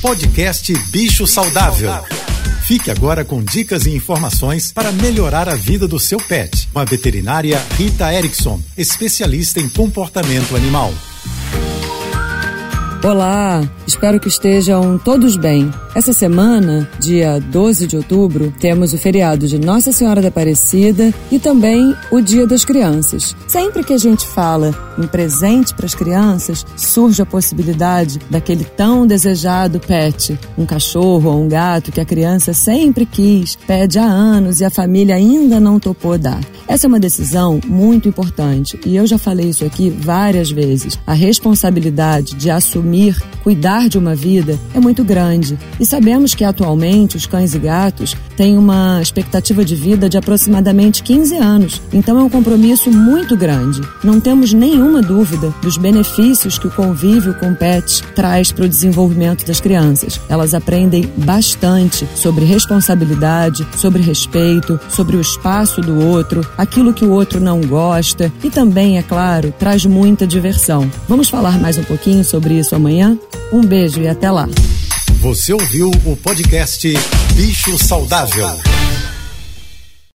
Podcast Bicho Saudável. Fique agora com dicas e informações para melhorar a vida do seu pet. Com a veterinária Rita Erickson, especialista em comportamento animal. Olá, espero que estejam todos bem. Essa semana, dia 12 de outubro, temos o feriado de Nossa Senhora da Aparecida e também o Dia das Crianças. Sempre que a gente fala em presente para as crianças, surge a possibilidade daquele tão desejado pet, um cachorro ou um gato que a criança sempre quis, pede há anos e a família ainda não topou dar. Essa é uma decisão muito importante e eu já falei isso aqui várias vezes. A responsabilidade de assumir, cuidar de uma vida é muito grande e sabemos que atualmente os cães e gatos têm uma expectativa de vida de aproximadamente 15 anos. Então é um compromisso muito grande. Não temos nenhuma dúvida dos benefícios que o convívio com pets traz para o desenvolvimento das crianças. Elas aprendem bastante sobre responsabilidade, sobre respeito, sobre o espaço do outro, aquilo que o outro não gosta e também, é claro, traz muita diversão. Vamos falar mais um pouquinho sobre isso amanhã? Um beijo e até lá. Você ouviu o podcast Bicho Saudável.